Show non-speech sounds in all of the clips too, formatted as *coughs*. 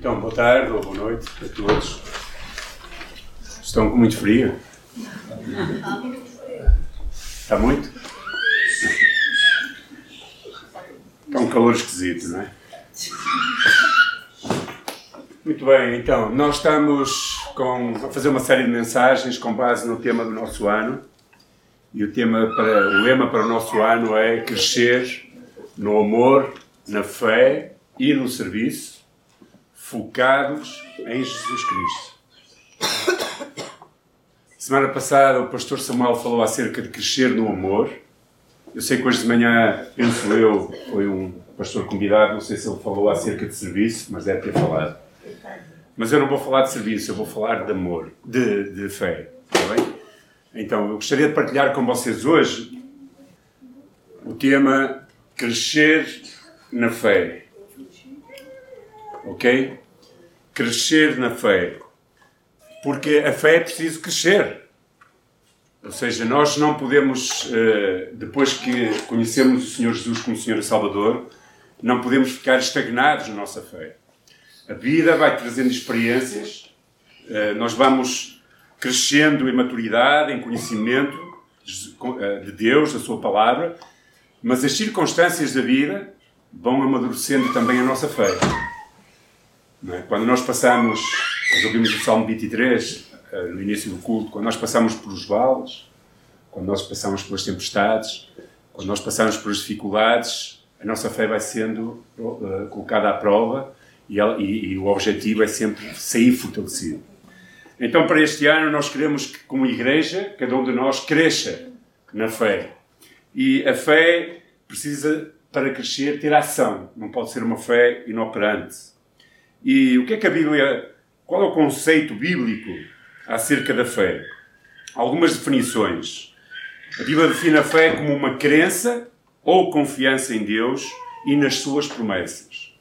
Então, boa tarde ou boa noite a todos. Estão com muito frio? Está muito? Está um calor esquisito, não é? Muito bem, então, nós estamos com, a fazer uma série de mensagens com base no tema do nosso ano. E o, tema para, o lema para o nosso ano é crescer no amor, na fé e no serviço, focados em Jesus Cristo. Semana passada o pastor Samuel falou acerca de crescer no amor. Eu sei que hoje de manhã, penso eu, foi um pastor convidado, não sei se ele falou acerca de serviço, mas deve ter falado. Mas eu não vou falar de serviço, eu vou falar de amor, de, de fé. Está bem? Então, eu gostaria de partilhar com vocês hoje o tema crescer na fé. Ok? Crescer na fé. Porque a fé é preciso crescer. Ou seja, nós não podemos, eh, depois que conhecemos o Senhor Jesus como Senhor e Salvador, não podemos ficar estagnados na nossa fé. A vida vai trazendo experiências, eh, nós vamos crescendo em maturidade, em conhecimento eh, de Deus, da Sua palavra, mas as circunstâncias da vida vão amadurecendo também a nossa fé. É? Quando nós passamos, nós ouvimos o Salmo 23 eh, no início do culto, quando nós passamos pelos vales, quando nós passamos pelas tempestades, quando nós passamos pelas dificuldades, a nossa fé vai sendo uh, colocada à prova e, e, e, o objetivo é sempre sair fortalecido. Então, para este ano, nós queremos que, como igreja, cada um de nós cresça na fé. E a fé precisa para crescer, ter ação. Não pode ser uma fé inoperante. E o que é que a Bíblia. Qual é o conceito bíblico acerca da fé? Algumas definições. A Bíblia define a fé como uma crença ou confiança em Deus e nas suas promessas.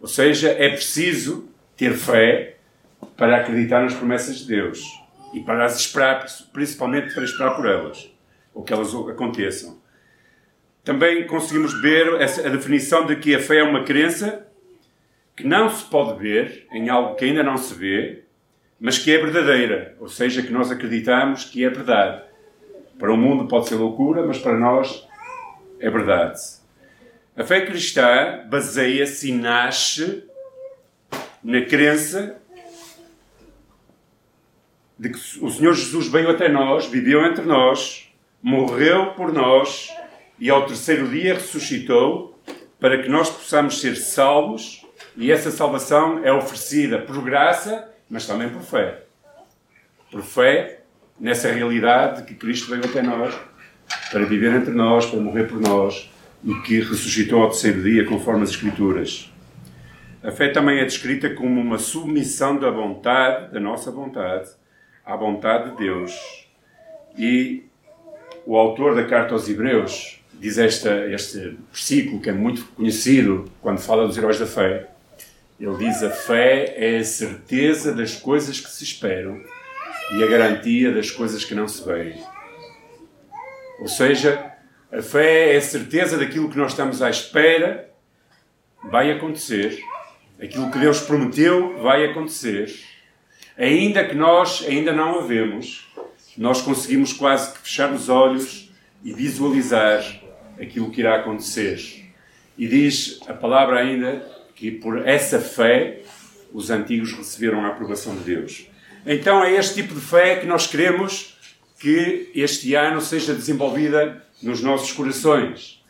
Ou seja, é preciso ter fé para acreditar nas promessas de Deus e para as esperar, principalmente para esperar por elas, ou que elas aconteçam. Também conseguimos ver a definição de que a fé é uma crença que não se pode ver em algo que ainda não se vê, mas que é verdadeira, ou seja, que nós acreditamos que é verdade. Para o mundo pode ser loucura, mas para nós é verdade. A fé cristã baseia-se e nasce na crença de que o Senhor Jesus veio até nós, viveu entre nós, morreu por nós e ao terceiro dia ressuscitou para que nós possamos ser salvos e essa salvação é oferecida por graça, mas também por fé. Por fé nessa realidade de que Cristo veio até nós para viver entre nós, para morrer por nós e que ressuscitou ao terceiro dia, conforme as Escrituras. A fé também é descrita como uma submissão da vontade, da nossa vontade, à vontade de Deus. E o autor da carta aos Hebreus diz esta, este versículo que é muito conhecido quando fala dos heróis da fé. Ele diz: A fé é a certeza das coisas que se esperam e a garantia das coisas que não se veem. Ou seja, a fé é a certeza daquilo que nós estamos à espera vai acontecer, aquilo que Deus prometeu vai acontecer, ainda que nós ainda não a vemos, nós conseguimos quase que fechar os olhos e visualizar aquilo que irá acontecer. E diz a palavra ainda que por essa fé os antigos receberam a aprovação de Deus. Então é este tipo de fé que nós queremos que este ano seja desenvolvida nos nossos corações.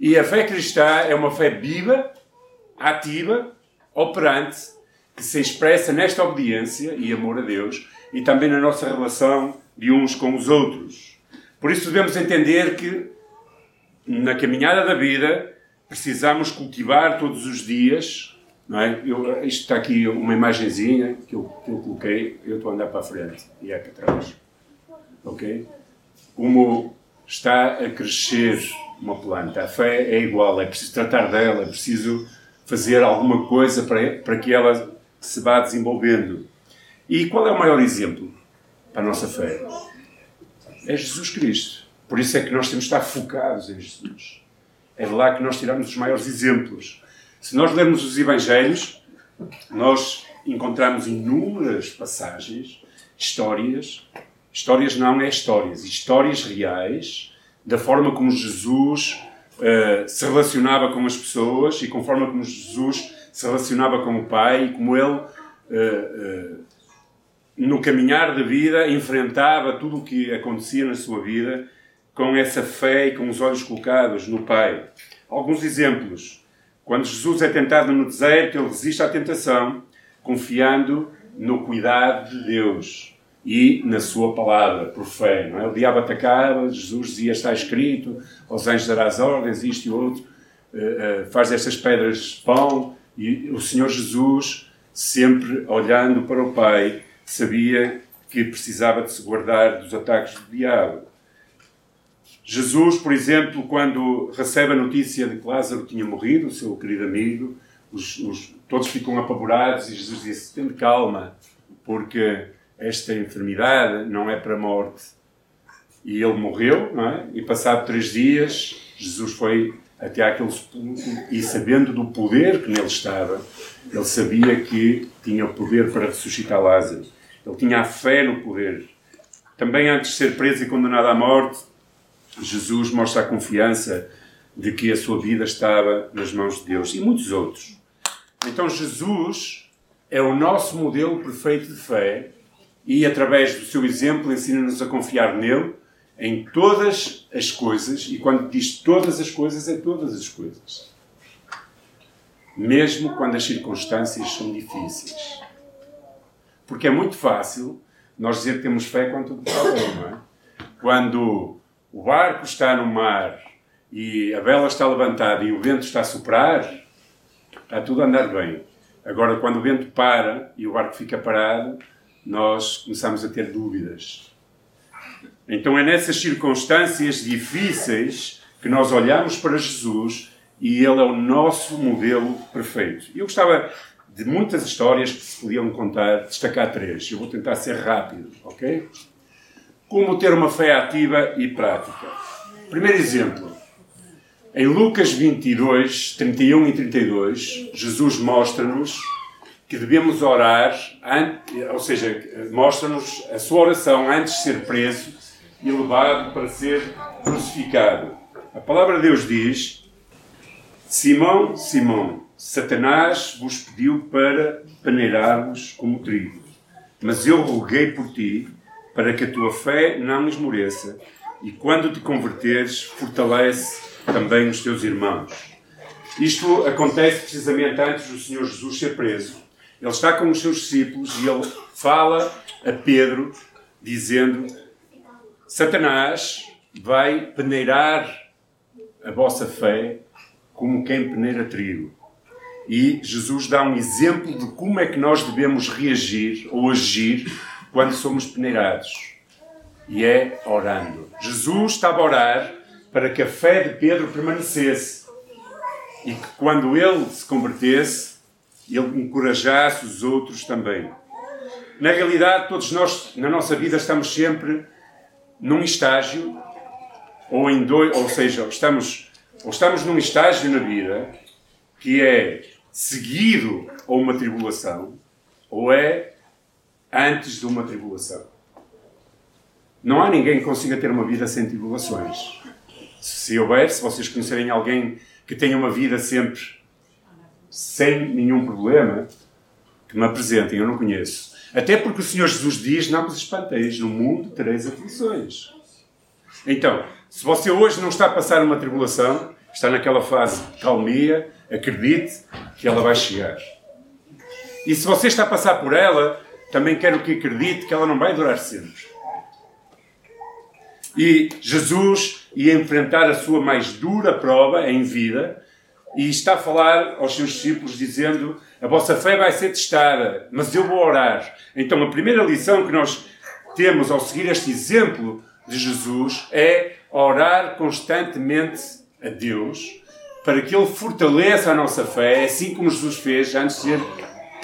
E a fé cristã é uma fé viva, ativa, operante, que se expressa nesta obediência e amor a Deus e também na nossa relação de uns com os outros. Por isso devemos entender que na caminhada da vida, precisamos cultivar todos os dias. Não é? Eu, isto está aqui uma imagenzinha que eu, que eu coloquei, eu estou a andar para a frente e é para trás. Ok? Como está a crescer uma planta. A fé é igual, é preciso tratar dela, é preciso fazer alguma coisa para, para que ela se vá desenvolvendo. E qual é o maior exemplo para a nossa fé? É Jesus Cristo. Por isso é que nós temos de estar focados em Jesus. É de lá que nós tiramos os maiores exemplos. Se nós lermos os Evangelhos, nós encontramos inúmeras passagens, histórias, histórias não é histórias, histórias reais da forma como Jesus uh, se relacionava com as pessoas e com a forma como Jesus se relacionava com o Pai e como ele, uh, uh, no caminhar da vida, enfrentava tudo o que acontecia na sua vida com essa fé e com os olhos colocados no Pai. Alguns exemplos. Quando Jesus é tentado no deserto, ele resiste à tentação, confiando no cuidado de Deus e na sua palavra, por fé. Não é? O diabo atacava, Jesus dizia, está escrito, aos anjos darás ordens, isto e outro, uh, uh, faz estas pedras pão, e o Senhor Jesus, sempre olhando para o Pai, sabia que precisava de se guardar dos ataques do diabo. Jesus, por exemplo, quando recebe a notícia de que Lázaro tinha morrido, o seu querido amigo, os, os, todos ficam apavorados e Jesus disse: Tende calma, porque esta enfermidade não é para morte. E ele morreu, não é? E passado três dias, Jesus foi até aquele sepulcro e sabendo do poder que nele estava, ele sabia que tinha o poder para ressuscitar Lázaro. Ele tinha a fé no poder. Também antes de ser preso e condenado à morte, Jesus mostra a confiança de que a sua vida estava nas mãos de Deus e muitos outros. Então Jesus é o nosso modelo perfeito de fé e, através do seu exemplo, ensina-nos a confiar nele em todas as coisas, e quando diz todas as coisas, é todas as coisas. Mesmo quando as circunstâncias são difíceis. Porque é muito fácil nós dizer que temos fé quando tudo está bem, não é? Quando o barco está no mar e a vela está levantada e o vento está a soprar, está tudo a andar bem. Agora, quando o vento para e o barco fica parado, nós começamos a ter dúvidas. Então é nessas circunstâncias difíceis que nós olhamos para Jesus e Ele é o nosso modelo perfeito. Eu gostava de muitas histórias que se podiam contar, destacar três. Eu vou tentar ser rápido, ok? Como ter uma fé ativa e prática. Primeiro exemplo. Em Lucas 22, 31 e 32, Jesus mostra-nos que devemos orar, ou seja, mostra-nos a sua oração antes de ser preso e levado para ser crucificado. A palavra de Deus diz: Simão, Simão, Satanás vos pediu para peneirar-vos como trigo, mas eu roguei por ti para que a tua fé não esmoreça e quando te converteres, fortalece também os teus irmãos. Isto acontece precisamente antes do Senhor Jesus ser preso ele está com os seus discípulos e ele fala a Pedro, dizendo: Satanás vai peneirar a vossa fé como quem peneira trigo. E Jesus dá um exemplo de como é que nós devemos reagir ou agir quando somos peneirados. E é orando. Jesus estava a orar para que a fé de Pedro permanecesse e que quando ele se convertesse, ele encorajasse os outros também. Na realidade, todos nós, na nossa vida, estamos sempre num estágio, ou em dois, ou seja, estamos, ou estamos num estágio na vida que é seguido a uma tribulação, ou é antes de uma tribulação. Não há ninguém que consiga ter uma vida sem tribulações. Se houver, se vocês conhecerem alguém que tenha uma vida sempre sem nenhum problema, que me apresentem, eu não conheço. Até porque o Senhor Jesus diz: Não vos espanteis, no mundo tereis aflições. Então, se você hoje não está a passar uma tribulação, está naquela fase de calmia, acredite que ela vai chegar. E se você está a passar por ela, também quero que acredite que ela não vai durar sempre. E Jesus ia enfrentar a sua mais dura prova em vida, e está a falar aos seus discípulos dizendo: A vossa fé vai ser testada, mas eu vou orar. Então, a primeira lição que nós temos ao seguir este exemplo de Jesus é orar constantemente a Deus para que Ele fortaleça a nossa fé, assim como Jesus fez antes de ser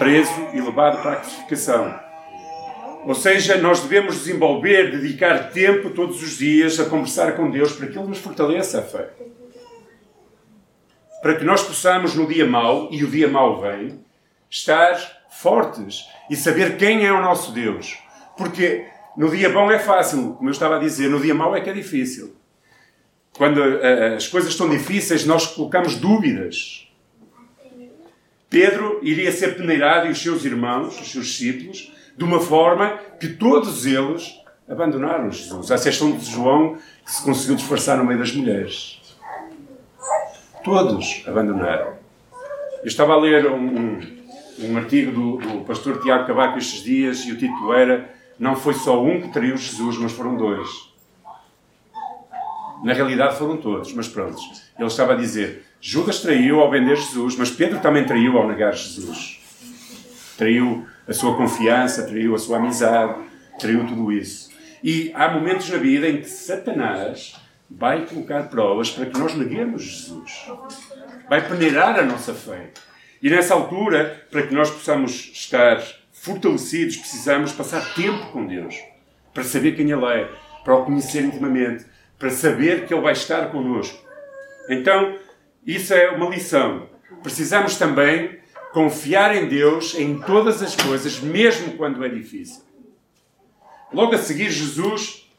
preso e levado para a crucificação. Ou seja, nós devemos desenvolver, dedicar tempo todos os dias a conversar com Deus para que Ele nos fortaleça a fé para que nós possamos, no dia mau, e o dia mau vem, estar fortes e saber quem é o nosso Deus. Porque no dia bom é fácil, como eu estava a dizer, no dia mau é que é difícil. Quando uh, as coisas estão difíceis, nós colocamos dúvidas. Pedro iria ser peneirado e os seus irmãos, os seus discípulos, de uma forma que todos eles abandonaram Jesus. A exceção de João, que se conseguiu disfarçar no meio das mulheres. Todos abandonaram. Eu estava a ler um, um, artigo do, do, pastor Tiago Cavaco estes dias e o título era Não foi só um que traiu Jesus, mas foram dois. Na realidade foram todos, mas pronto. Ele estava a dizer: Judas traiu ao vender Jesus, mas Pedro também traiu ao negar Jesus. Traiu a sua confiança, traiu a sua amizade, traiu tudo isso. E há momentos na vida em que Satanás vai colocar provas para que nós neguemos Jesus. Vai peneirar a nossa fé. E nessa altura, para que nós possamos estar fortalecidos, precisamos passar tempo com Deus. Para saber quem Ele é, para o conhecer intimamente, para saber que Ele vai estar connosco. Então, isso é uma lição. Precisamos também confiar em Deus em todas as coisas, mesmo quando é difícil. Logo a seguir, Jesus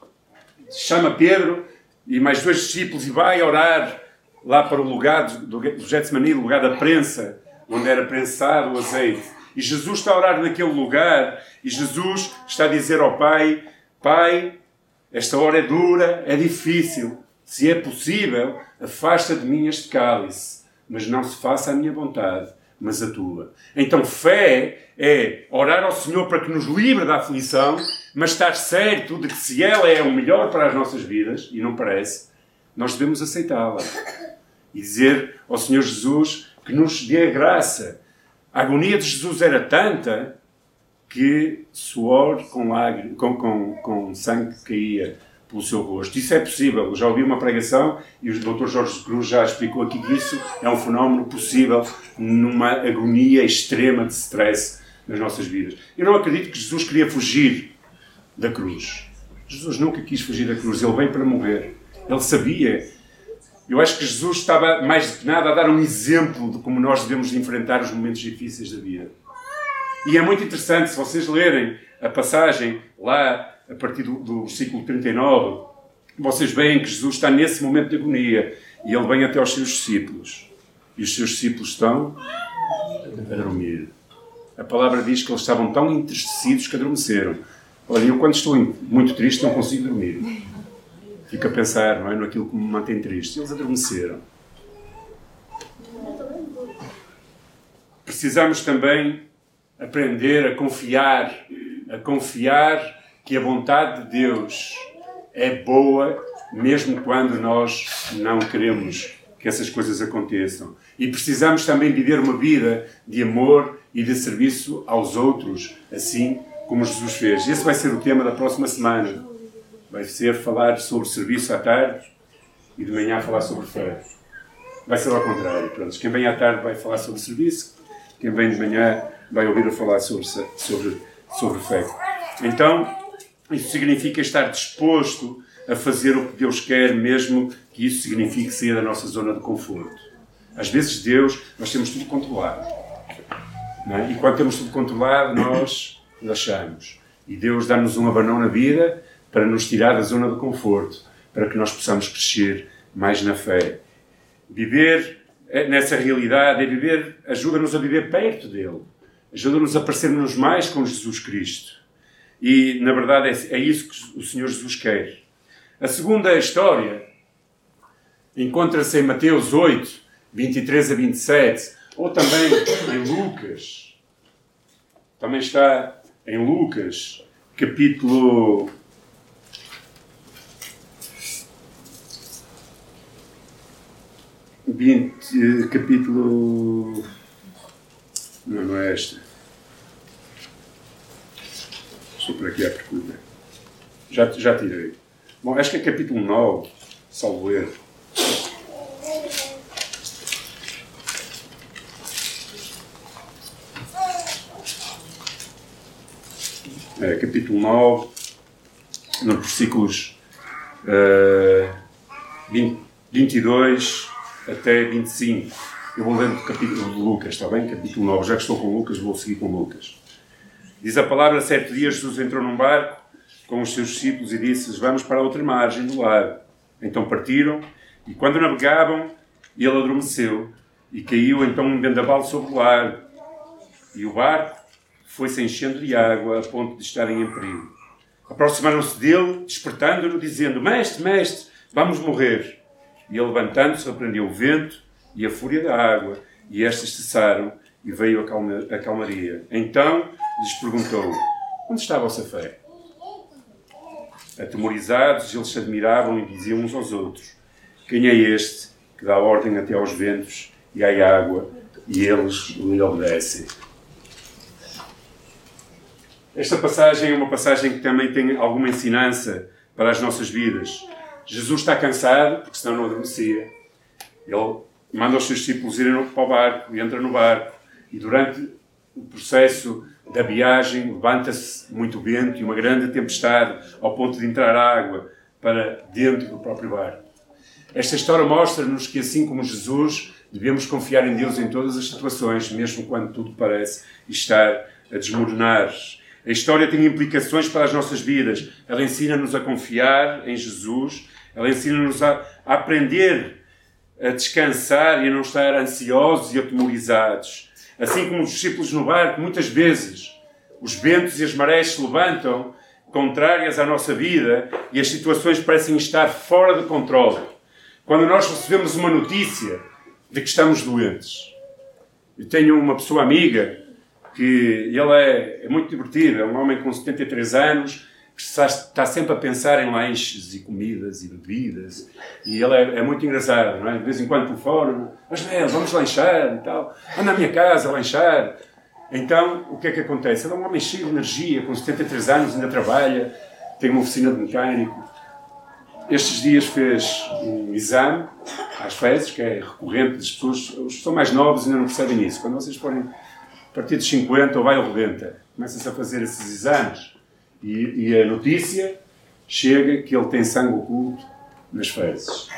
chama Pedro e mais dois discípulos e vai orar lá para o lugar do Getsemani, lugar da prensa, onde era prensado o azeite. E Jesus está a orar naquele lugar e Jesus está a dizer ao Pai: Pai, esta hora é dura, é difícil. Se é possível, afasta de mim este cálice, mas não se faça a minha vontade, mas a tua. Então, fé é orar ao Senhor para que nos livre da aflição, mas estar certo de que se ela é o melhor para as nossas vidas, e não parece, nós devemos aceitá-la. E dizer ao Senhor Jesus que nos dê a graça. A agonia de Jesus era tanta que suor com, lágrimas, com, com, com sangue caía pelo seu rosto. Isso é possível. Eu já ouvi uma pregação e o Dr. Jorge Cruz já explicou aqui que isso é um fenómeno possível numa agonia extrema de stress nas nossas vidas. Eu não acredito que Jesus queria fugir da cruz. Jesus nunca quis fugir da cruz. Ele veio para morrer. Ele sabia. Eu acho que Jesus estava mais do que nada a dar um exemplo de como nós devemos enfrentar os momentos difíceis da vida. E é muito interessante, se vocês lerem a passagem lá a partir do, do versículo 39, vocês veem que Jesus está nesse momento de agonia e ele vem até aos seus discípulos. E os seus discípulos estão a dormir. A palavra diz que eles estavam tão entristecidos que adormeceram. Olha, eu quando estou muito triste não consigo dormir. Fico a pensar não é, naquilo que me mantém triste. Eles adormeceram. Precisamos também aprender a confiar, a confiar que a vontade de Deus é boa, mesmo quando nós não queremos que essas coisas aconteçam. E precisamos também viver uma vida de amor e de serviço aos outros, assim como Jesus fez. Esse vai ser o tema da próxima semana. Vai ser falar sobre serviço à tarde e de manhã falar sobre fé. Vai ser ao contrário. Pronto, quem vem à tarde vai falar sobre serviço, quem vem de manhã vai ouvir a falar sobre, sobre, sobre fé. Então, isso significa estar disposto a fazer o que Deus quer, mesmo que isso signifique sair da nossa zona de conforto. Às vezes, Deus, nós temos tudo controlado. É? E quando temos tudo controlado, nós *coughs* relaxamos. E Deus dá-nos um abanão na vida para nos tirar da zona de conforto, para que nós possamos crescer mais na fé. Viver é, nessa realidade é viver, ajuda-nos a viver perto dele, ajuda-nos a parecermos mais com Jesus Cristo. E, na verdade, é, é isso que o Senhor Jesus quer. A segunda história encontra-se em Mateus 8, 23 a 27, ou também em Lucas. Também está em Lucas, capítulo. Vinte, capítulo. Não, não é esta. Estou por aqui à procura. Já, já tirei. Bom, acho que é capítulo 9, salvo erro. É, capítulo 9, nos versículos uh, 20, 22 até 25. Eu vou ler o capítulo de Lucas, está bem? Capítulo 9. Já que estou com Lucas, vou seguir com Lucas. Diz a palavra: certo dia Jesus entrou num barco com os seus discípulos e disse: Vamos para a outra margem do lago. Então partiram e, quando navegavam, ele adormeceu e caiu então um vendaval sobre o lago. E o barco foi se enchendo de água a ponto de estarem em perigo. Aproximaram-se dele, despertando-no, dizendo: Mestre, mestre, vamos morrer. E ele, levantando-se, repreendeu o vento e a fúria da água, e estas cessaram, e veio a, calma, a calmaria. Então lhes perguntou: Onde está a vossa fé? Atemorizados, eles se admiravam e diziam uns aos outros: Quem é este que dá ordem até aos ventos e à água, e eles lhe obedecem? Esta passagem é uma passagem que também tem alguma ensinança para as nossas vidas. Jesus está cansado, porque senão não adormecia. Ele manda os seus discípulos irem para o barco e entra no barco. E durante o processo da viagem levanta-se muito vento e uma grande tempestade ao ponto de entrar água para dentro do próprio barco. Esta história mostra-nos que, assim como Jesus, devemos confiar em Deus em todas as situações, mesmo quando tudo parece estar a desmoronar. A história tem implicações para as nossas vidas. Ela ensina-nos a confiar em Jesus, ela ensina-nos a, aprender a descansar e a não estar ansiosos e atemorizados. Assim como os discípulos no barco, muitas vezes os ventos e as marés se levantam contrárias à nossa vida e as situações parecem estar fora de controle. Quando nós recebemos uma notícia de que estamos doentes. Eu tenho uma pessoa amiga que ele é, é muito divertido, é um homem com 73 anos está, está sempre a pensar em lanches e comidas e bebidas. E ele é, é muito engraçado, não é? De vez em quando telefone, mas velho, vamos lanchar e tal. Anda à minha casa lanchar. Então, o que é que acontece? Ele é um homem cheio de energia, com 73 anos, ainda trabalha, tem uma oficina de mecânico. Estes dias fez um exame às fezes, que é recorrente das pessoas, os que são mais novos ainda não percebem isso. Quando vocês forem a partir dos 50 ou vai ao 90, começam-se a fazer esses exames e, e, a notícia chega que ele tem sangue oculto nas fezes.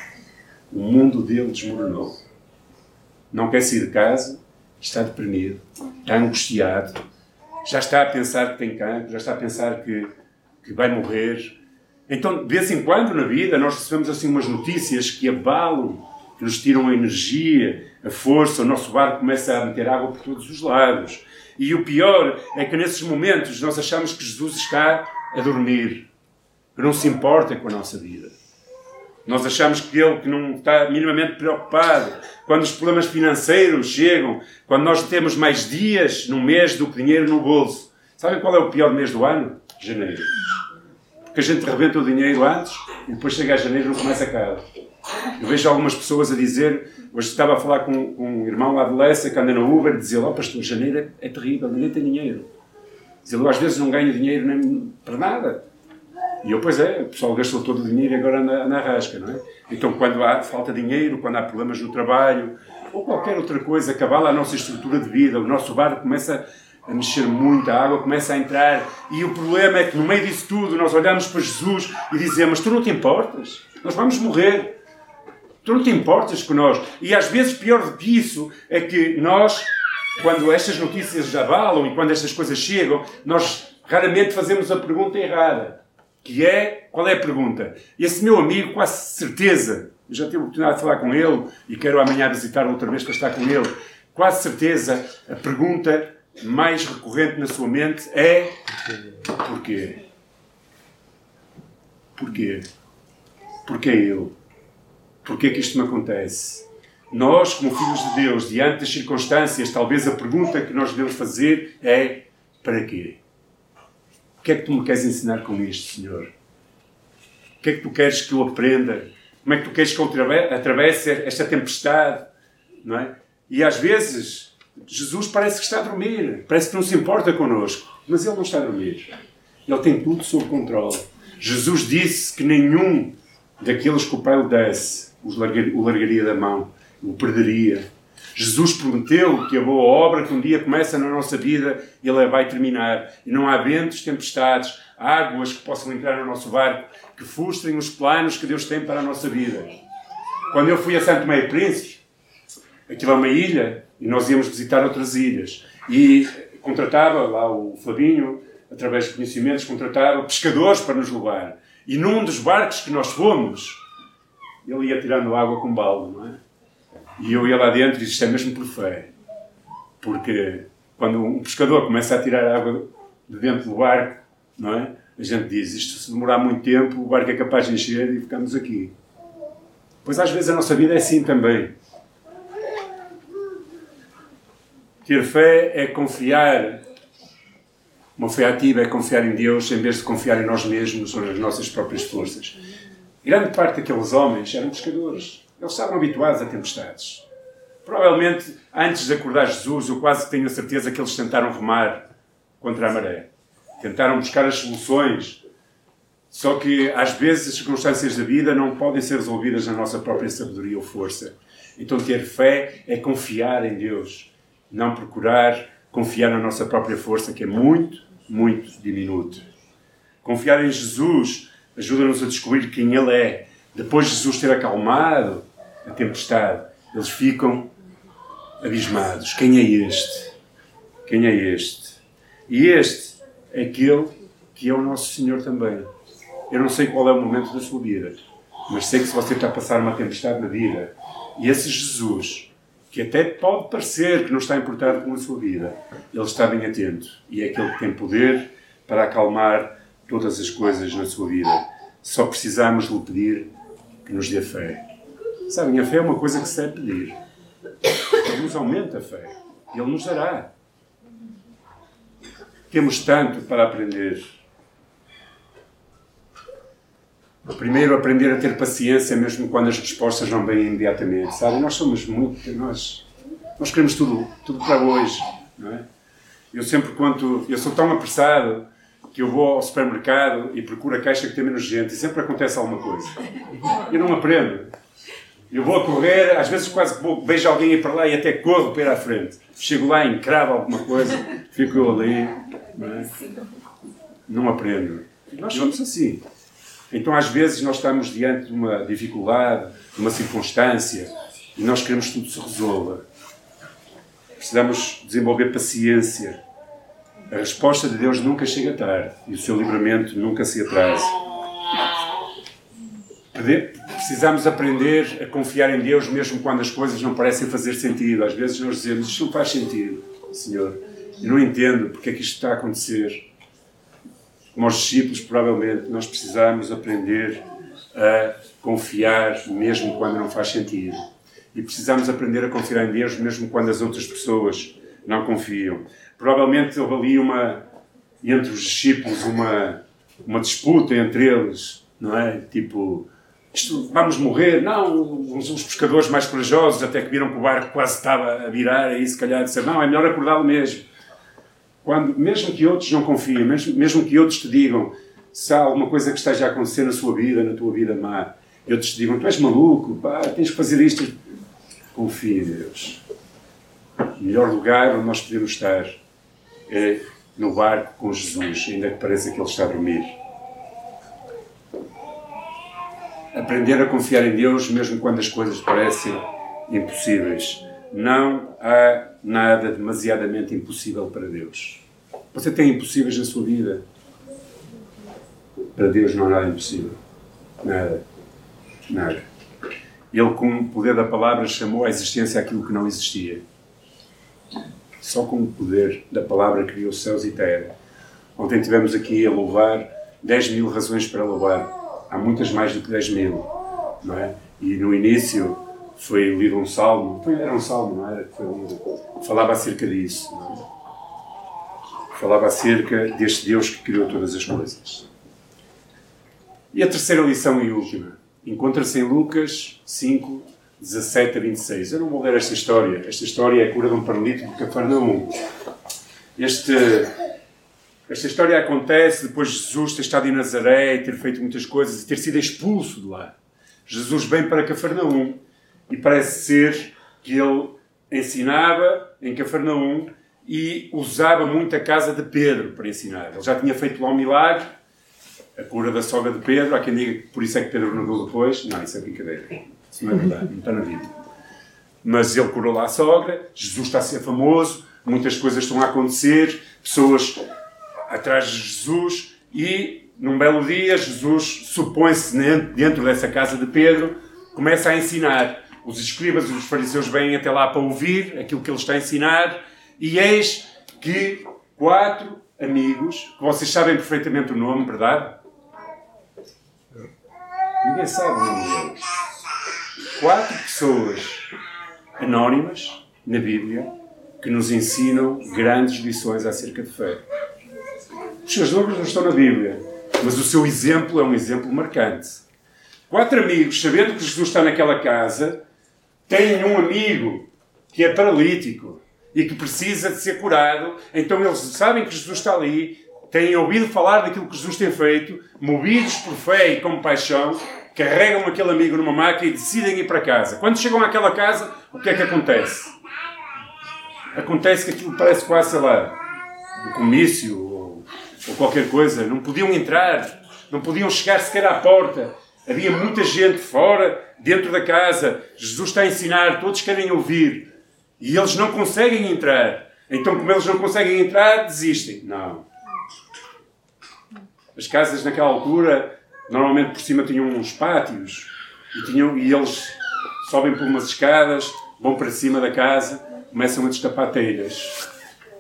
O mundo dele desmoronou. Não quer sair de casa, está deprimido, está angustiado, já está a pensar que tem cancro, já está a pensar que, que vai morrer. Então, de vez em quando na vida, nós recebemos assim umas notícias que abalam, que nos tiram a energia, a força, o nosso barco começa a meter água por todos os lados. E o pior é que nesses momentos nós achamos que Jesus está a dormir, que não se importa com a nossa vida. Nós achamos que ele que não está minimamente preocupado. Quando os problemas financeiros chegam, quando nós temos mais dias no mês do que dinheiro no bolso. Sabem qual é o pior mês do ano? Janeiro. Porque a gente rebenta o dinheiro antes e depois chega a janeiro e não começa a cara. Eu vejo algumas pessoas a dizer, hoje estava a falar com, com um irmão lá de Lessa que anda no Uber, dizia lá, oh, pastor, janeiro é, é terrível, ninguém tem dinheiro. Dizia, eu às vezes não ganho dinheiro nem para nada. E eu, pois é, o pessoal gastou todo o dinheiro e agora anda na rasca, não é? Então, quando há falta de dinheiro, quando há problemas no trabalho, ou qualquer outra coisa, cabala a nossa estrutura de vida, o nosso barco começa a mexer muito, a água começa a entrar, e o problema é que no meio disso tudo nós olhamos para Jesus e dizemos: Tu não te importas? Nós vamos morrer. Tu não te importas com nós. E às vezes, pior do que isso, é que nós, quando estas notícias abalam e quando estas coisas chegam, nós raramente fazemos a pergunta errada. Que é, qual é a pergunta? Esse meu amigo, quase certeza, já tive a oportunidade de falar com ele e quero amanhã visitar outra vez para estar com ele, quase certeza, a pergunta mais recorrente na sua mente é porquê? Porquê? Porquê eu? Porquê que isto me acontece? Nós, como filhos de Deus, diante das circunstâncias, talvez a pergunta que nós devemos fazer é: para quê? O que é que tu me queres ensinar com isto, Senhor? O que é que tu queres que eu aprenda? Como é que tu queres que eu atravesse esta tempestade? Não é? E às vezes, Jesus parece que está a dormir, parece que não se importa connosco, mas Ele não está a dormir. Ele tem tudo sob controle. Jesus disse que nenhum daqueles que o Pai lhe desse o largaria da mão, o perderia. Jesus prometeu que a boa obra que um dia começa na nossa vida, Ele vai terminar. E não há ventos, tempestades, águas que possam entrar no nosso barco, que frustrem os planos que Deus tem para a nossa vida. Quando eu fui a Santo Meio Príncipe, aquilo é uma ilha e nós íamos visitar outras ilhas. E contratava lá o Flavinho, através de conhecimentos, contratava pescadores para nos levar. E num dos barcos que nós fomos, ele ia tirando água com balde, não é? E eu ia lá dentro e disse, isto é mesmo por fé. Porque quando um pescador começa a tirar água de dentro do barco, não é? A gente diz, isto se demorar muito tempo, o barco é capaz de encher e ficamos aqui. Pois às vezes a nossa vida é assim também. Ter fé é confiar. Uma fé ativa é confiar em Deus em vez de confiar em nós mesmos ou nas nossas próprias forças. Grande parte daqueles homens eram pescadores. Eles estavam habituados a tempestades. Provavelmente, antes de acordar Jesus, eu quase tenho a certeza que eles tentaram remar contra a maré. Tentaram buscar as soluções. Só que, às vezes, as circunstâncias da vida não podem ser resolvidas na nossa própria sabedoria ou força. Então, ter fé é confiar em Deus. Não procurar confiar na nossa própria força, que é muito, muito diminuto. Confiar em Jesus ajuda-nos a descobrir quem Ele é. Depois de Jesus ter acalmado a tempestade, eles ficam abismados. Quem é este? Quem é este? E este é aquele que é o nosso Senhor também. Eu não sei qual é o momento da sua vida, mas sei que se você está a passar uma tempestade na vida, e esse Jesus, que até pode parecer que não está importado com a sua vida, ele está bem atento e é aquele que tem poder para acalmar todas as coisas na sua vida. Só precisamos lhe pedir que nos dê fé. Sabem, a fé é uma coisa que se deve pedir. Ele nos aumenta a fé. Ele nos dará. Temos tanto para aprender. Primeiro, aprender a ter paciência, mesmo quando as respostas não vêm imediatamente. Sabem, nós somos muito. Nós, nós queremos tudo, tudo para hoje. Não é? Eu sempre, quando. Eu sou tão apressado que eu vou ao supermercado e procuro a caixa que tem menos gente e sempre acontece alguma coisa. Eu não aprendo. Eu vou a correr, às vezes quase vejo alguém ir para lá e até corro para ir à frente. Chego lá, encravo alguma coisa, fico eu ali. Não, é? não aprendo. Nós somos assim. Então, às vezes, nós estamos diante de uma dificuldade, de uma circunstância, e nós queremos que tudo se resolva. Precisamos desenvolver paciência, a resposta de Deus nunca chega tarde e o seu livramento nunca se atrasa. Precisamos aprender a confiar em Deus mesmo quando as coisas não parecem fazer sentido. Às vezes nós dizemos, isto não faz sentido, Senhor. Eu não entendo porque é que isto está a acontecer. Como os discípulos, provavelmente, nós precisamos aprender a confiar mesmo quando não faz sentido. E precisamos aprender a confiar em Deus mesmo quando as outras pessoas não confiam. Provavelmente houve ali uma, entre os discípulos, uma, uma disputa entre eles, não é? Tipo, isto, vamos morrer? Não, os, os, pescadores mais corajosos, até que viram que o barco quase estava a virar, aí se calhar disseram, não, é melhor acordá-lo mesmo. Quando, mesmo que outros não confiem, mesmo, mesmo que outros te digam se há alguma coisa que esteja a acontecer na sua vida, na tua vida má, e outros te digam, tu és maluco, pá, tens que fazer isto. Confia em Deus. O melhor lugar onde nós podemos estar é no barco com Jesus, ainda que pareça que ele está a dormir. Aprender a confiar em Deus mesmo quando as coisas parecem impossíveis. Não há nada demasiadamente impossível para Deus. Você tem impossíveis na sua vida? Para Deus não há nada impossível. Nada. Nada. Ele, com o poder da palavra, chamou à existência aquilo que não existia só com o poder da palavra criou céus e terra. Ontem tivemos aqui a louvar 10 mil razões para louvar. Há muitas mais do que 10 mil, não é? E no início foi lido um salmo, era um salmo, não era? Foi lido, falava acerca disso, é? Falava acerca deste Deus que criou todas as coisas. E a terceira lição e última encontra-se em Lucas 5, 17 a 26. Eu não vou ler esta história. Esta história é a cura de um paralítico de Cafarnaum. Este, esta história acontece depois de Jesus ter estado em Nazaré e ter feito muitas coisas e ter sido expulso de lá. Jesus vem para Cafarnaum e parece ser que ele ensinava em Cafarnaum e usava muito a casa de Pedro para ensinar. Ele já tinha feito lá um milagre, a cura da sogra de Pedro. Há quem diga que por isso é que Pedro negou depois. Não, isso é brincadeira. Não é verdade, não está na Bíblia. mas ele curou lá a sogra, Jesus está a ser famoso, muitas coisas estão a acontecer, pessoas atrás de Jesus e num belo dia Jesus supõe-se dentro dessa casa de Pedro, começa a ensinar. Os escribas e os fariseus vêm até lá para ouvir aquilo que ele está a ensinar e eis que quatro amigos, que vocês sabem perfeitamente o nome, verdade? Ninguém sabe o nome deles. Quatro pessoas anónimas na Bíblia que nos ensinam grandes lições acerca de fé. Os seus nomes não estão na Bíblia, mas o seu exemplo é um exemplo marcante. Quatro amigos, sabendo que Jesus está naquela casa, têm um amigo que é paralítico e que precisa de ser curado, então eles sabem que Jesus está ali, têm ouvido falar daquilo que Jesus tem feito, movidos por fé e compaixão, carregam aquele amigo numa máquina e decidem ir para casa. Quando chegam àquela casa, o que é que acontece? Acontece que aquilo parece quase, sei lá, um comício ou, ou qualquer coisa. Não podiam entrar, não podiam chegar sequer à porta. Havia muita gente fora, dentro da casa. Jesus está a ensinar, todos querem ouvir. E eles não conseguem entrar. Então, como eles não conseguem entrar, desistem. Não. As casas naquela altura Normalmente por cima tinham uns pátios e, tinham, e eles sobem por umas escadas, vão para cima da casa, começam a destapar telhas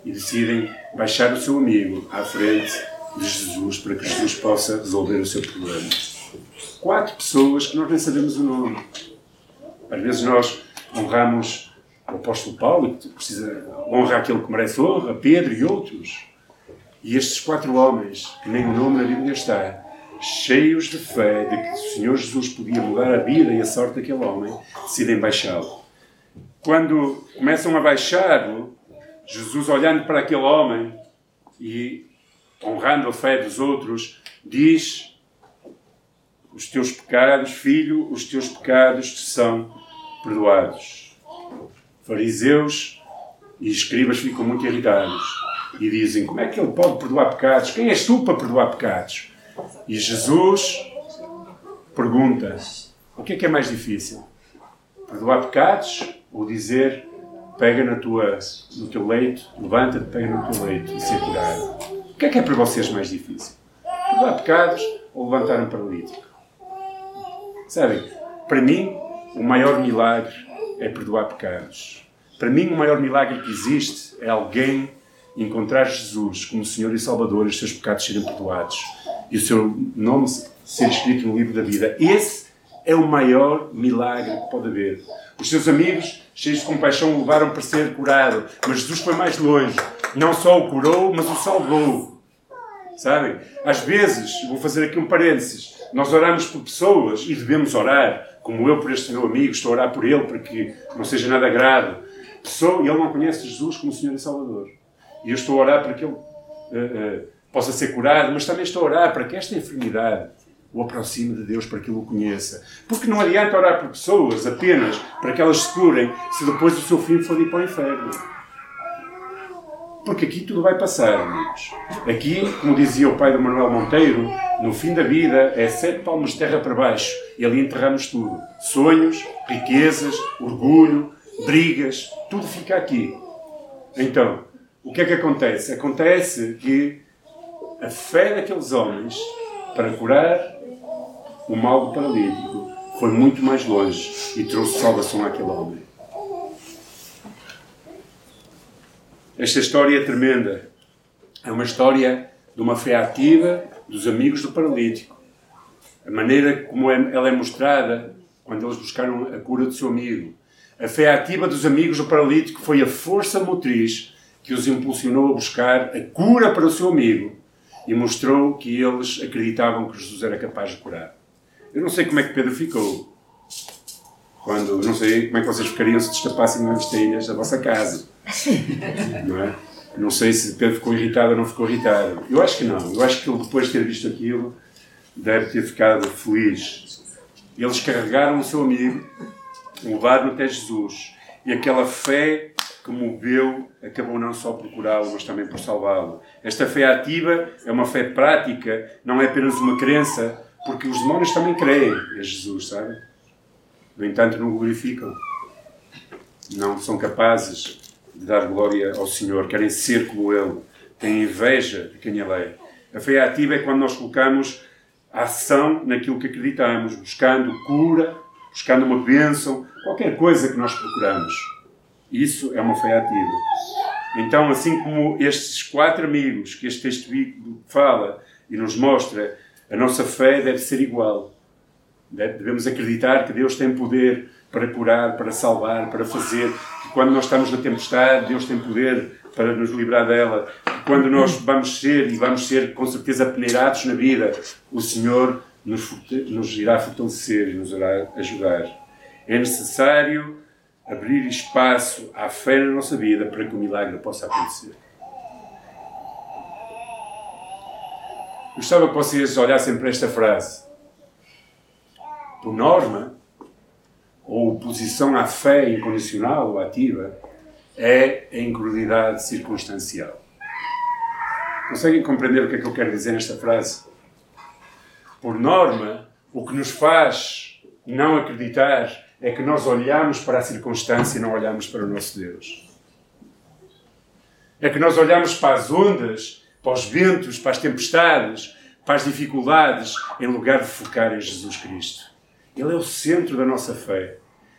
e decidem baixar o seu amigo à frente de Jesus para que Jesus possa resolver o seu problema. Quatro pessoas que nós nem sabemos o nome. Às vezes nós honramos o apóstolo Paulo, que precisa honrar aquele que merece honra, Pedro e outros. E estes quatro homens, que nem o nome na Bíblia está, cheios de fé de que o Senhor Jesus podia mudar a vida e a sorte daquele homem, decidem baixá-lo. Quando começam a baixá-lo, Jesus, olhando para aquele homem e honrando a fé dos outros, diz: Os teus pecados, filho, os teus pecados te são perdoados. Fariseus e escribas ficam muito irritados e dizem: Como é que ele pode perdoar pecados? Quem és tu para perdoar pecados? E Jesus pergunta: o que é que é mais difícil? Perdoar pecados ou dizer pega na tua, no teu leito, levanta-te, pega no teu leito e ser curado? O que é que é para vocês mais difícil? Perdoar pecados ou levantar um paralítico? Sabem, para mim, o maior milagre é perdoar pecados. Para mim, o maior milagre que existe é alguém encontrar Jesus como Senhor e Salvador e os seus pecados serem perdoados e o seu nome ser escrito no livro da vida. Esse é o maior milagre que pode haver. Os seus amigos, cheios de compaixão, o levaram para ser curado, mas Jesus foi mais longe. Não só o curou, mas o salvou. Sabem? Às vezes, vou fazer aqui um parênteses, nós oramos por pessoas e devemos orar, como eu por este meu amigo, estou a orar por ele para que não seja nada grave. Pessoa, e ele não conhece Jesus como Senhor e Salvador. E eu estou a orar para que ele uh, uh, possa ser curado, mas também estou a orar para que esta enfermidade o aproxime de Deus para que ele o conheça. Porque não adianta orar por pessoas apenas para que elas se curem se depois o seu fim for ir para o inferno. Porque aqui tudo vai passar, amigos. Aqui, como dizia o pai do Manuel Monteiro, no fim da vida é sete palmos de terra para baixo e ali enterramos tudo. Sonhos, riquezas, orgulho, brigas, tudo fica aqui. Então, o que é que acontece? Acontece que a fé daqueles homens para curar o mal do paralítico foi muito mais longe e trouxe salvação àquele homem. Esta história é tremenda. É uma história de uma fé ativa dos amigos do paralítico. A maneira como é, ela é mostrada quando eles buscaram a cura do seu amigo. A fé ativa dos amigos do paralítico foi a força motriz que os impulsionou a buscar a cura para o seu amigo e mostrou que eles acreditavam que Jesus era capaz de curar. Eu não sei como é que Pedro ficou. Quando, não sei como é que vocês ficariam se destapassem as telhas da vossa casa. *laughs* Não é? Não sei se Pedro ficou irritado ou não ficou irritado. Eu acho que não. Eu acho que ele, depois de ter visto aquilo, deve ter ficado feliz. Eles carregaram o seu amigo, levaram até Jesus. E aquela fé que moveu acabou não só por curá-lo, mas também por salvá-lo. Esta fé ativa é uma fé prática, não é apenas uma crença, porque os demónios também creem em Jesus, sabe? No entanto, não glorificam. não são capazes de dar glória ao Senhor, querem ser como Ele, têm inveja de quem Ele é. A fé ativa é quando nós colocamos a ação naquilo que acreditamos, buscando cura, buscando uma bênção, qualquer coisa que nós procuramos. Isso é uma fé ativa. Então, assim como estes quatro amigos que este texto fala e nos mostra, a nossa fé deve ser igual. Devemos acreditar que Deus tem poder para curar, para salvar, para fazer. Que quando nós estamos na tempestade, Deus tem poder para nos livrar dela. Que quando nós vamos ser, e vamos ser com certeza peneirados na vida, o Senhor nos, nos irá fortalecer e nos irá ajudar. É necessário abrir espaço à fé na nossa vida para que o milagre possa acontecer. Gostava que vocês olhassem para esta frase. Por norma, ou oposição à fé incondicional ou ativa, é a incredulidade circunstancial. Conseguem compreender o que é que eu quero dizer nesta frase? Por norma, o que nos faz não acreditar é que nós olhamos para a circunstância e não olhamos para o nosso Deus. É que nós olhamos para as ondas, para os ventos, para as tempestades, para as dificuldades, em lugar de focar em Jesus Cristo. Ele é o centro da nossa fé.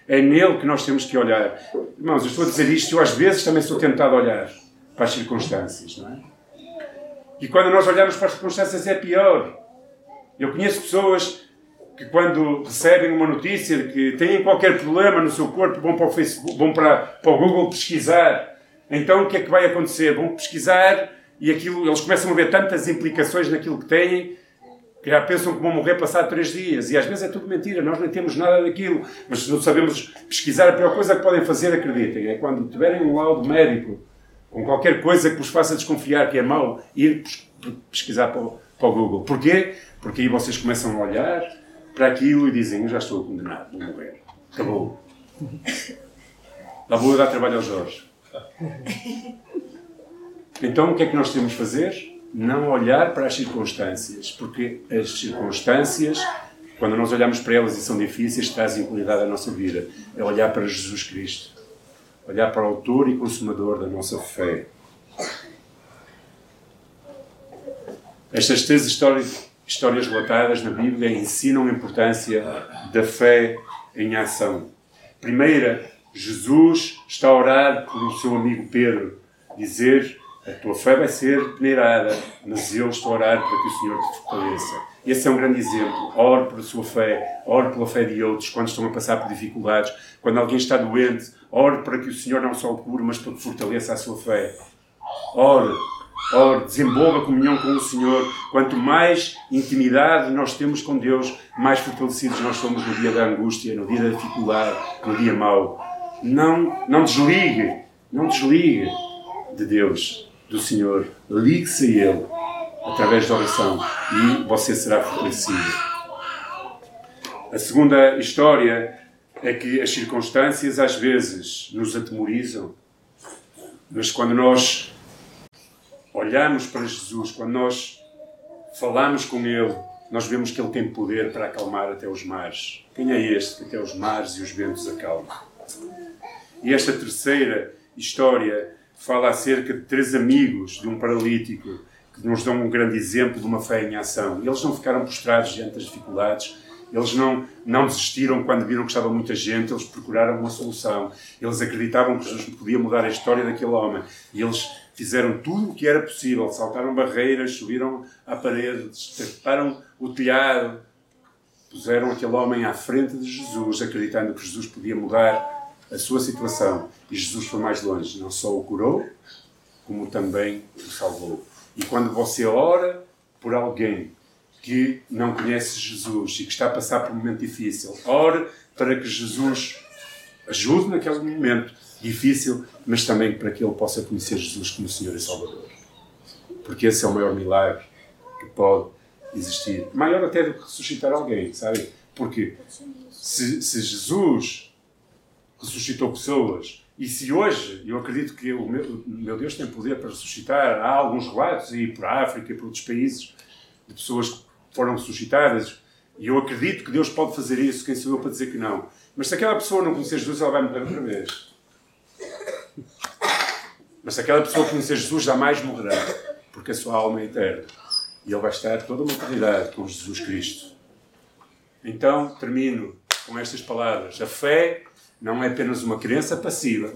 É nele que nós temos que olhar. Irmãos, eu estou a dizer isto, eu às vezes também sou tentado a olhar para as circunstâncias, não é? E quando nós olhamos para as circunstâncias é pior. Eu conheço pessoas que quando recebem uma notícia de que têm qualquer problema no seu corpo, vão para o Facebook, vão para, para o Google pesquisar. Então o que é que vai acontecer? Vão pesquisar e aquilo, eles começam a ver tantas implicações naquilo que têm que já pensam que vão morrer passado três dias. E às vezes é tudo mentira, nós nem temos nada daquilo. Mas se não sabemos pesquisar, a pior coisa que podem fazer, acreditem, é quando tiverem um laudo médico com qualquer coisa que vos faça desconfiar que é mau, ir pesquisar para o, para o Google. Porquê? Porque aí vocês começam a olhar para aquilo e dizem: Eu já estou condenado, vou morrer. Acabou. Lá vou dar trabalho ao Jorge. Então o que é que nós temos de fazer? Não olhar para as circunstâncias, porque as circunstâncias, quando nós olhamos para elas e são difíceis, trazem qualidade à nossa vida. É olhar para Jesus Cristo. Olhar para o autor e consumador da nossa fé. Estas três histórias histórias relatadas na Bíblia ensinam a importância da fé em ação. Primeira, Jesus está a orar por o seu amigo Pedro, dizer a tua fé vai ser peneirada, mas eu estou a orar para que o Senhor te fortaleça. Esse é um grande exemplo. Ore pela sua fé, ore pela fé de outros quando estão a passar por dificuldades. Quando alguém está doente, ore para que o Senhor não só o cure, mas para que fortaleça a sua fé. Ore Ora, desenvolva a comunhão com o Senhor. Quanto mais intimidade nós temos com Deus, mais fortalecidos nós somos no dia da angústia, no dia da dificuldade, no dia mau. Não, não desligue, não desligue de Deus, do Senhor. Ligue-se a Ele através da oração e você será fortalecido. A segunda história é que as circunstâncias às vezes nos atemorizam, mas quando nós olhamos para Jesus, quando nós falamos com Ele, nós vemos que Ele tem poder para acalmar até os mares. Quem é este que até os mares e os ventos acalma? E esta terceira história fala acerca de três amigos de um paralítico que nos dão um grande exemplo de uma fé em ação. Eles não ficaram prostrados diante das dificuldades, eles não, não desistiram quando viram que estava muita gente, eles procuraram uma solução. Eles acreditavam que Jesus podia mudar a história daquele homem. E eles fizeram tudo o que era possível. Saltaram barreiras, subiram à parede, destaparam o telhado, puseram aquele homem à frente de Jesus, acreditando que Jesus podia mudar a sua situação. E Jesus foi mais longe, não só o curou, como também o salvou. E quando você ora por alguém que não conhece Jesus e que está a passar por um momento difícil, ore para que Jesus ajude naquele momento difícil, mas também para que ele possa conhecer Jesus como Senhor e Salvador. Porque esse é o maior milagre que pode existir. Maior até do que ressuscitar alguém, sabe? Porque se, se Jesus ressuscitou pessoas e se hoje, eu acredito que o meu, o meu, Deus tem poder para ressuscitar, há alguns relatos para a África e para outros países de pessoas que foram ressuscitadas, e eu acredito que Deus pode fazer isso, quem sou eu para dizer que não? Mas se aquela pessoa não conhecer Jesus, ela vai morrer outra vez. Mas aquela pessoa conhecer Jesus, jamais morrerá, porque a sua alma é eterna. E ele vai estar toda uma eternidade com Jesus Cristo. Então, termino com estas palavras. A fé não é apenas uma crença passiva,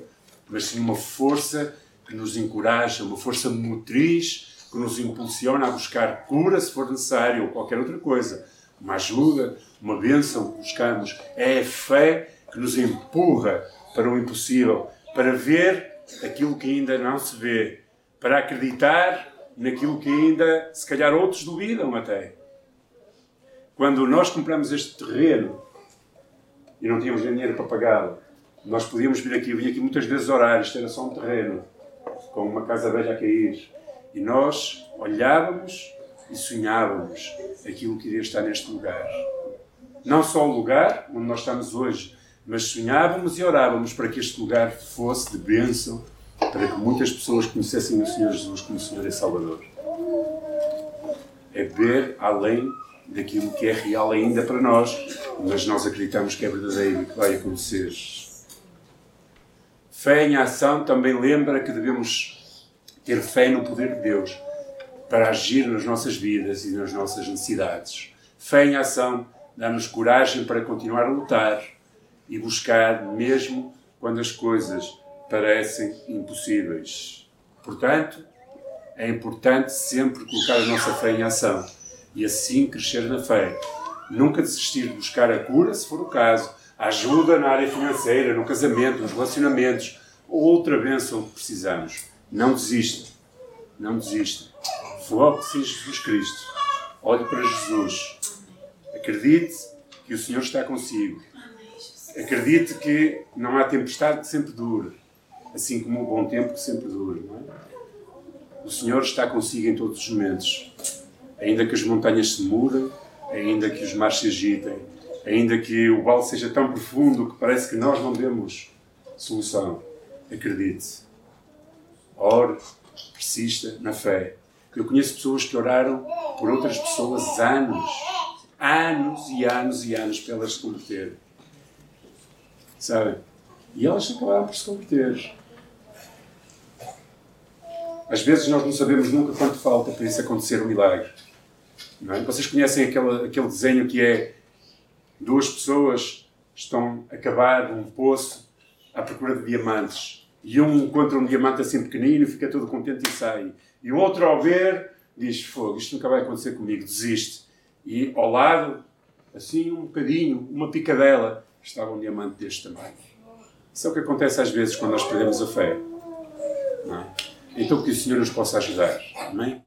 mas sim uma força que nos encoraja, uma força motriz que nos impulsiona a buscar cura se for necessário ou qualquer outra coisa. Uma ajuda, uma bênção que buscamos. É a fé que nos empurra para o impossível, para ver aquilo que ainda não se vê, para acreditar naquilo que ainda, se calhar, outros duvidam até. Quando nós compramos este terreno e não tínhamos dinheiro para pagá-lo, nós podíamos vir aqui, vir aqui muitas vezes orar, isto era só um terreno, com uma casa velha a cair. E nós olhávamos e sonhávamos aquilo que iria estar neste lugar. Não só o lugar onde nós estamos hoje, mas sonhávamos e orávamos para que este lugar fosse de bênção, para que muitas pessoas conhecessem o Senhor Jesus como Senhor e Salvador. É ver além daquilo que é real ainda para nós, mas nós acreditamos que é verdadeiro e que vai acontecer. Fé em ação também lembra que devemos ter fé no poder de Deus para agir nas nossas vidas e nas nossas necessidades. Fé em ação dá-nos coragem para continuar a lutar e buscar, mesmo quando as coisas parecem impossíveis. Portanto, é importante sempre colocar a nossa fé em ação e assim crescer na fé. Nunca desistir de buscar a cura, se for o caso, a ajuda na área financeira, no casamento, nos relacionamentos, ou outra bênção que precisamos. Não desista. Não desista. Foque-se em Jesus Cristo. Olhe para Jesus. Acredite que o Senhor está consigo. Acredite que não há tempestade que sempre dure, assim como o bom tempo que sempre dure. É? O Senhor está consigo em todos os momentos. Ainda que as montanhas se mudem, ainda que os mares se agitem, ainda que o vale seja tão profundo que parece que nós não temos solução. Acredite. Ore, persista na fé. Eu conheço pessoas que oraram por outras pessoas anos, anos e anos e anos para elas se converterem. Sabem? E elas acabaram por se converter. Às vezes nós não sabemos nunca quanto falta para isso acontecer um milagre. É? Vocês conhecem aquele, aquele desenho que é duas pessoas estão a cavar um poço à procura de diamantes. E um encontra um diamante assim pequenino, fica todo contente e sai. E o outro, ao ver, diz: Fogo, isto nunca vai acontecer comigo, desiste. E ao lado, assim um bocadinho, uma picadela, estava um diamante deste tamanho. Isso é o que acontece às vezes quando nós perdemos a fé. É? Então que o Senhor nos possa ajudar. Amém?